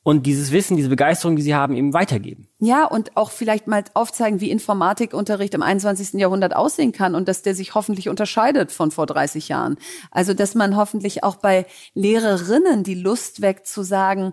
und dieses Wissen, diese Begeisterung, die sie haben, eben weitergeben. Ja, und auch vielleicht mal aufzeigen, wie Informatikunterricht im 21. Jahrhundert aussehen kann und dass der sich hoffentlich unterscheidet von vor 30 Jahren. Also, dass man hoffentlich auch bei Lehrerinnen die Lust weckt zu sagen,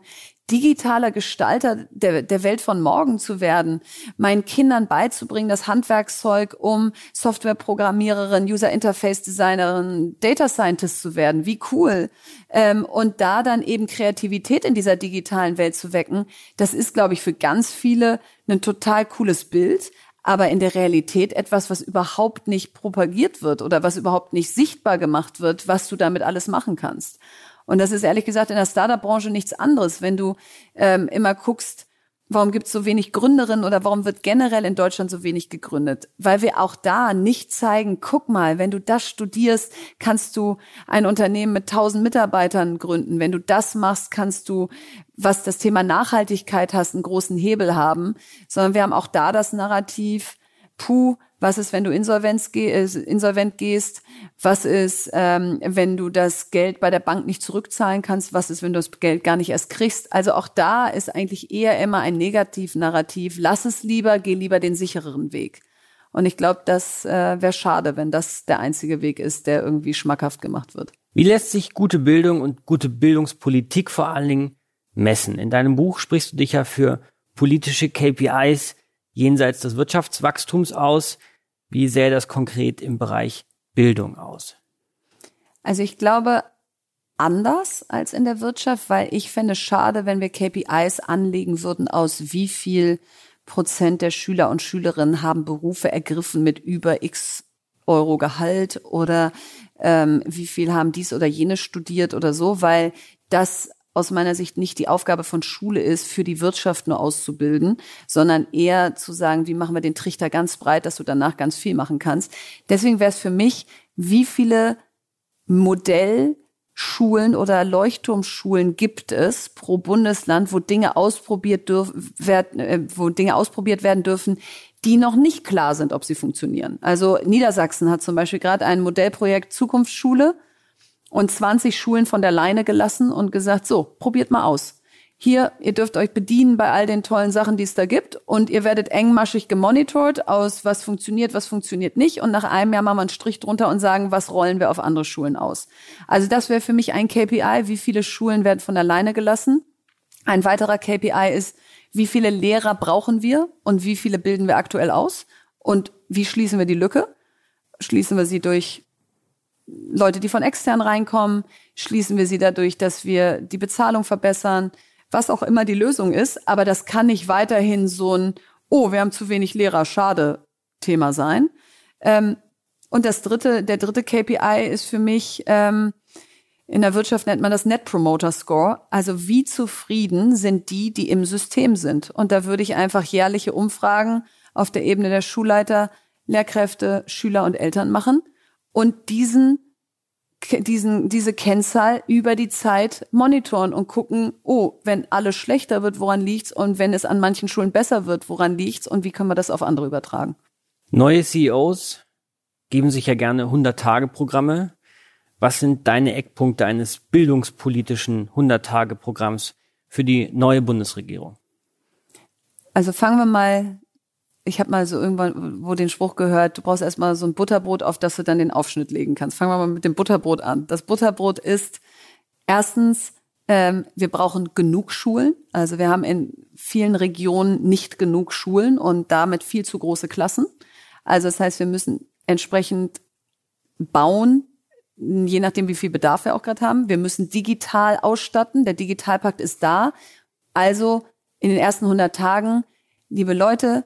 digitaler Gestalter der, der Welt von morgen zu werden, meinen Kindern beizubringen, das Handwerkszeug, um Softwareprogrammiererin, User Interface Designerin, Data Scientist zu werden. Wie cool. Ähm, und da dann eben Kreativität in dieser digitalen Welt zu wecken, das ist, glaube ich, für ganz viele ein total cooles Bild aber in der Realität etwas, was überhaupt nicht propagiert wird oder was überhaupt nicht sichtbar gemacht wird, was du damit alles machen kannst. Und das ist ehrlich gesagt in der Startup-Branche nichts anderes. Wenn du ähm, immer guckst, warum gibt es so wenig Gründerinnen oder warum wird generell in Deutschland so wenig gegründet? Weil wir auch da nicht zeigen, guck mal, wenn du das studierst, kannst du ein Unternehmen mit tausend Mitarbeitern gründen. Wenn du das machst, kannst du, was das Thema Nachhaltigkeit hast, einen großen Hebel haben. Sondern wir haben auch da das Narrativ, puh, was ist, wenn du insolvenz geh, äh, insolvent gehst? Was ist, ähm, wenn du das Geld bei der Bank nicht zurückzahlen kannst? Was ist, wenn du das Geld gar nicht erst kriegst? Also auch da ist eigentlich eher immer ein Negativ-Narrativ. Lass es lieber, geh lieber den sichereren Weg. Und ich glaube, das äh, wäre schade, wenn das der einzige Weg ist, der irgendwie schmackhaft gemacht wird. Wie lässt sich gute Bildung und gute Bildungspolitik vor allen Dingen messen? In deinem Buch sprichst du dich ja für politische KPIs jenseits des Wirtschaftswachstums aus. Wie sähe das konkret im Bereich Bildung aus? Also ich glaube anders als in der Wirtschaft, weil ich fände es schade, wenn wir KPIs anlegen würden aus wie viel Prozent der Schüler und Schülerinnen haben Berufe ergriffen mit über x Euro Gehalt oder ähm, wie viel haben dies oder jenes studiert oder so, weil das aus meiner Sicht nicht die Aufgabe von Schule ist, für die Wirtschaft nur auszubilden, sondern eher zu sagen, wie machen wir den Trichter ganz breit, dass du danach ganz viel machen kannst. Deswegen wäre es für mich, wie viele Modellschulen oder Leuchtturmschulen gibt es pro Bundesland, wo Dinge ausprobiert dürfen, werden, äh, wo Dinge ausprobiert werden dürfen, die noch nicht klar sind, ob sie funktionieren. Also Niedersachsen hat zum Beispiel gerade ein Modellprojekt Zukunftsschule und 20 Schulen von der Leine gelassen und gesagt, so, probiert mal aus. Hier, ihr dürft euch bedienen bei all den tollen Sachen, die es da gibt und ihr werdet engmaschig gemonitort aus, was funktioniert, was funktioniert nicht und nach einem Jahr machen wir einen Strich drunter und sagen, was rollen wir auf andere Schulen aus. Also das wäre für mich ein KPI, wie viele Schulen werden von der Leine gelassen. Ein weiterer KPI ist, wie viele Lehrer brauchen wir und wie viele bilden wir aktuell aus und wie schließen wir die Lücke? Schließen wir sie durch Leute, die von extern reinkommen, schließen wir sie dadurch, dass wir die Bezahlung verbessern, was auch immer die Lösung ist. Aber das kann nicht weiterhin so ein, oh, wir haben zu wenig Lehrer, schade Thema sein. Ähm, und das dritte, der dritte KPI ist für mich, ähm, in der Wirtschaft nennt man das Net Promoter Score. Also wie zufrieden sind die, die im System sind? Und da würde ich einfach jährliche Umfragen auf der Ebene der Schulleiter, Lehrkräfte, Schüler und Eltern machen und diesen diesen, diese Kennzahl über die Zeit monitoren und gucken, oh, wenn alles schlechter wird, woran liegt's? Und wenn es an manchen Schulen besser wird, woran liegt's? Und wie können wir das auf andere übertragen? Neue CEOs geben sich ja gerne 100-Tage-Programme. Was sind deine Eckpunkte eines bildungspolitischen 100-Tage-Programms für die neue Bundesregierung? Also fangen wir mal ich habe mal so irgendwann wo den Spruch gehört, du brauchst erstmal so ein Butterbrot, auf das du dann den Aufschnitt legen kannst. Fangen wir mal mit dem Butterbrot an. Das Butterbrot ist erstens, ähm, wir brauchen genug Schulen. Also wir haben in vielen Regionen nicht genug Schulen und damit viel zu große Klassen. Also das heißt, wir müssen entsprechend bauen, je nachdem, wie viel Bedarf wir auch gerade haben. Wir müssen digital ausstatten. Der Digitalpakt ist da. Also in den ersten 100 Tagen, liebe Leute,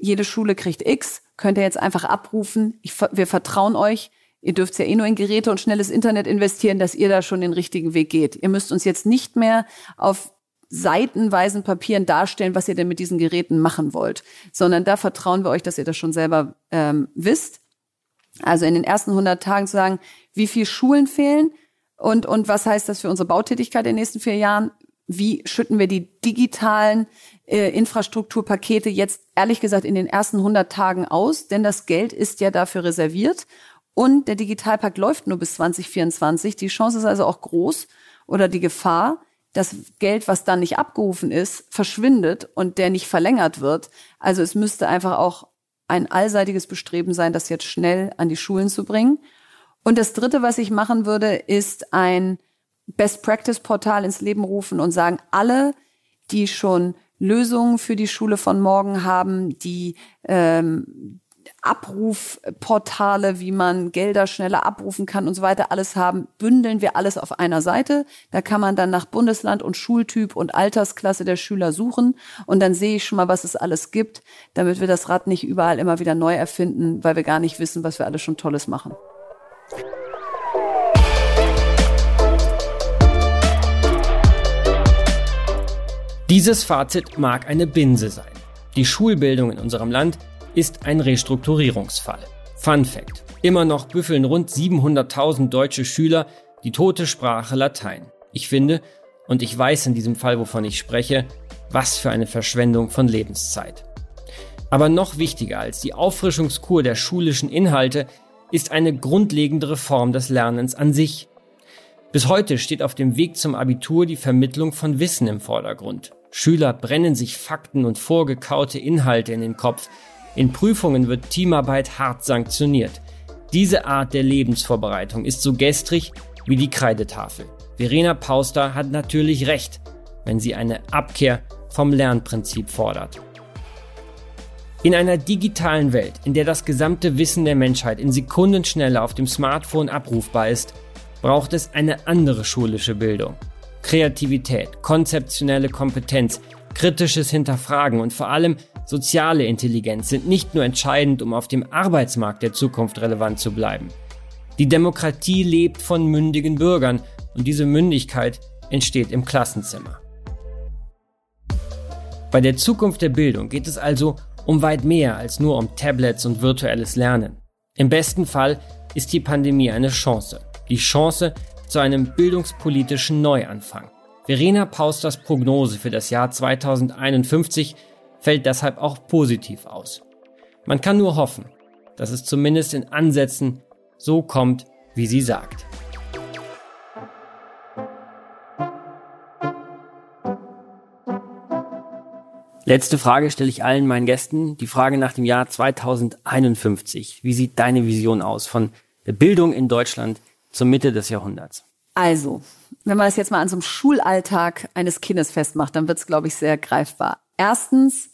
jede Schule kriegt X, könnt ihr jetzt einfach abrufen. Ich, wir vertrauen euch. Ihr dürft ja eh nur in Geräte und schnelles Internet investieren, dass ihr da schon den richtigen Weg geht. Ihr müsst uns jetzt nicht mehr auf seitenweisen Papieren darstellen, was ihr denn mit diesen Geräten machen wollt, sondern da vertrauen wir euch, dass ihr das schon selber ähm, wisst. Also in den ersten 100 Tagen zu sagen, wie viele Schulen fehlen und, und was heißt das für unsere Bautätigkeit in den nächsten vier Jahren? Wie schütten wir die digitalen äh, Infrastrukturpakete jetzt ehrlich gesagt in den ersten 100 Tagen aus, denn das Geld ist ja dafür reserviert und der Digitalpakt läuft nur bis 2024. Die Chance ist also auch groß oder die Gefahr, dass Geld, was dann nicht abgerufen ist, verschwindet und der nicht verlängert wird. Also es müsste einfach auch ein allseitiges Bestreben sein, das jetzt schnell an die Schulen zu bringen. Und das Dritte, was ich machen würde, ist ein Best-Practice-Portal ins Leben rufen und sagen, alle, die schon Lösungen für die Schule von morgen haben, die ähm, Abrufportale, wie man Gelder schneller abrufen kann und so weiter, alles haben, bündeln wir alles auf einer Seite. Da kann man dann nach Bundesland und Schultyp und Altersklasse der Schüler suchen und dann sehe ich schon mal, was es alles gibt, damit wir das Rad nicht überall immer wieder neu erfinden, weil wir gar nicht wissen, was wir alles schon Tolles machen. Dieses Fazit mag eine Binse sein. Die Schulbildung in unserem Land ist ein Restrukturierungsfall. Fun Fact. Immer noch büffeln rund 700.000 deutsche Schüler die tote Sprache Latein. Ich finde, und ich weiß in diesem Fall, wovon ich spreche, was für eine Verschwendung von Lebenszeit. Aber noch wichtiger als die Auffrischungskur der schulischen Inhalte ist eine grundlegende Reform des Lernens an sich. Bis heute steht auf dem Weg zum Abitur die Vermittlung von Wissen im Vordergrund. Schüler brennen sich Fakten und vorgekaute Inhalte in den Kopf. In Prüfungen wird Teamarbeit hart sanktioniert. Diese Art der Lebensvorbereitung ist so gestrig wie die Kreidetafel. Verena Pauster hat natürlich recht, wenn sie eine Abkehr vom Lernprinzip fordert. In einer digitalen Welt, in der das gesamte Wissen der Menschheit in Sekundenschnelle auf dem Smartphone abrufbar ist, braucht es eine andere schulische Bildung. Kreativität, konzeptionelle Kompetenz, kritisches Hinterfragen und vor allem soziale Intelligenz sind nicht nur entscheidend, um auf dem Arbeitsmarkt der Zukunft relevant zu bleiben. Die Demokratie lebt von mündigen Bürgern und diese Mündigkeit entsteht im Klassenzimmer. Bei der Zukunft der Bildung geht es also um weit mehr als nur um Tablets und virtuelles Lernen. Im besten Fall ist die Pandemie eine Chance. Die Chance zu einem bildungspolitischen Neuanfang. Verena Pausters Prognose für das Jahr 2051 fällt deshalb auch positiv aus. Man kann nur hoffen, dass es zumindest in Ansätzen so kommt, wie sie sagt. Letzte Frage stelle ich allen meinen Gästen. Die Frage nach dem Jahr 2051. Wie sieht deine Vision aus von der Bildung in Deutschland zur Mitte des Jahrhunderts? Also, wenn man das jetzt mal an so einem Schulalltag eines Kindes festmacht, dann wird es, glaube ich, sehr greifbar. Erstens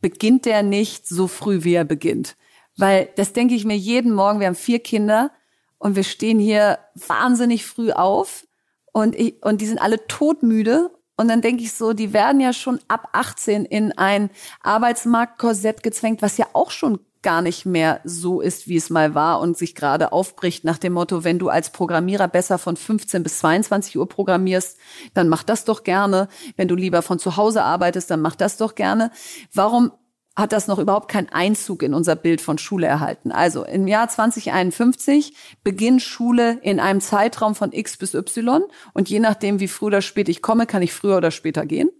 beginnt der nicht so früh, wie er beginnt. Weil das denke ich mir jeden Morgen. Wir haben vier Kinder und wir stehen hier wahnsinnig früh auf und, ich, und die sind alle todmüde und dann denke ich so, die werden ja schon ab 18 in ein Arbeitsmarktkorsett gezwängt, was ja auch schon gar nicht mehr so ist, wie es mal war und sich gerade aufbricht nach dem Motto, wenn du als Programmierer besser von 15 bis 22 Uhr programmierst, dann mach das doch gerne. Wenn du lieber von zu Hause arbeitest, dann mach das doch gerne. Warum hat das noch überhaupt keinen Einzug in unser Bild von Schule erhalten. Also im Jahr 2051 beginnt Schule in einem Zeitraum von X bis Y und je nachdem, wie früh oder spät ich komme, kann ich früher oder später gehen.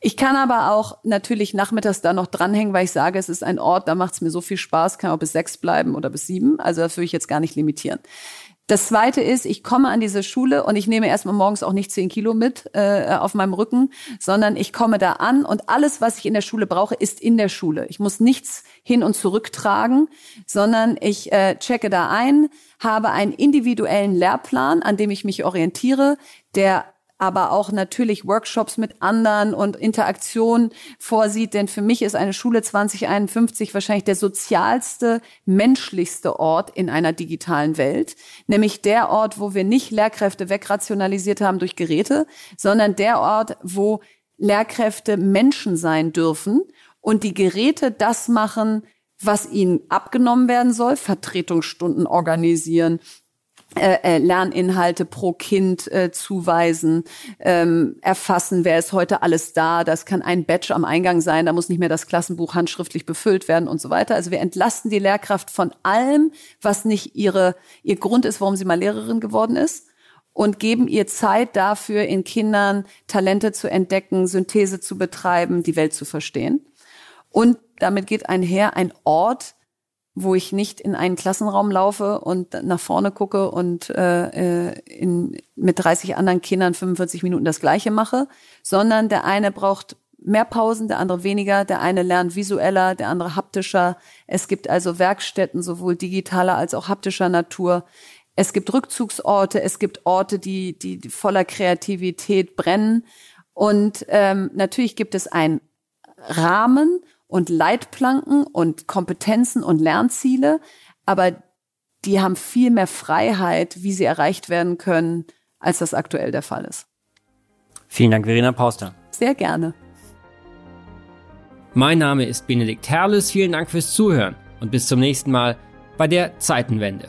Ich kann aber auch natürlich nachmittags da noch dranhängen, weil ich sage, es ist ein Ort, da macht es mir so viel Spaß, kann auch bis sechs bleiben oder bis sieben. Also das würde ich jetzt gar nicht limitieren. Das zweite ist, ich komme an diese Schule und ich nehme erstmal morgens auch nicht zehn Kilo mit äh, auf meinem Rücken, sondern ich komme da an und alles, was ich in der Schule brauche, ist in der Schule. Ich muss nichts hin und zurück tragen, sondern ich äh, checke da ein, habe einen individuellen Lehrplan, an dem ich mich orientiere, der aber auch natürlich Workshops mit anderen und Interaktion vorsieht. Denn für mich ist eine Schule 2051 wahrscheinlich der sozialste, menschlichste Ort in einer digitalen Welt. Nämlich der Ort, wo wir nicht Lehrkräfte wegrationalisiert haben durch Geräte, sondern der Ort, wo Lehrkräfte Menschen sein dürfen und die Geräte das machen, was ihnen abgenommen werden soll, Vertretungsstunden organisieren, äh, äh, Lerninhalte pro Kind äh, zuweisen, ähm, erfassen, wer ist heute alles da. Das kann ein Badge am Eingang sein, da muss nicht mehr das Klassenbuch handschriftlich befüllt werden und so weiter. Also wir entlasten die Lehrkraft von allem, was nicht ihre, ihr Grund ist, warum sie mal Lehrerin geworden ist und geben ihr Zeit dafür, in Kindern Talente zu entdecken, Synthese zu betreiben, die Welt zu verstehen. Und damit geht einher ein Ort, wo ich nicht in einen Klassenraum laufe und nach vorne gucke und äh, äh in, mit 30 anderen Kindern 45 Minuten das Gleiche mache, sondern der eine braucht mehr Pausen, der andere weniger, der eine lernt visueller, der andere haptischer. Es gibt also Werkstätten sowohl digitaler als auch haptischer Natur. Es gibt Rückzugsorte, es gibt Orte, die, die, die voller Kreativität brennen. Und ähm, natürlich gibt es einen Rahmen und Leitplanken und Kompetenzen und Lernziele, aber die haben viel mehr Freiheit, wie sie erreicht werden können, als das aktuell der Fall ist. Vielen Dank, Verena Pauster. Sehr gerne. Mein Name ist Benedikt Herles. Vielen Dank fürs Zuhören und bis zum nächsten Mal bei der Zeitenwende.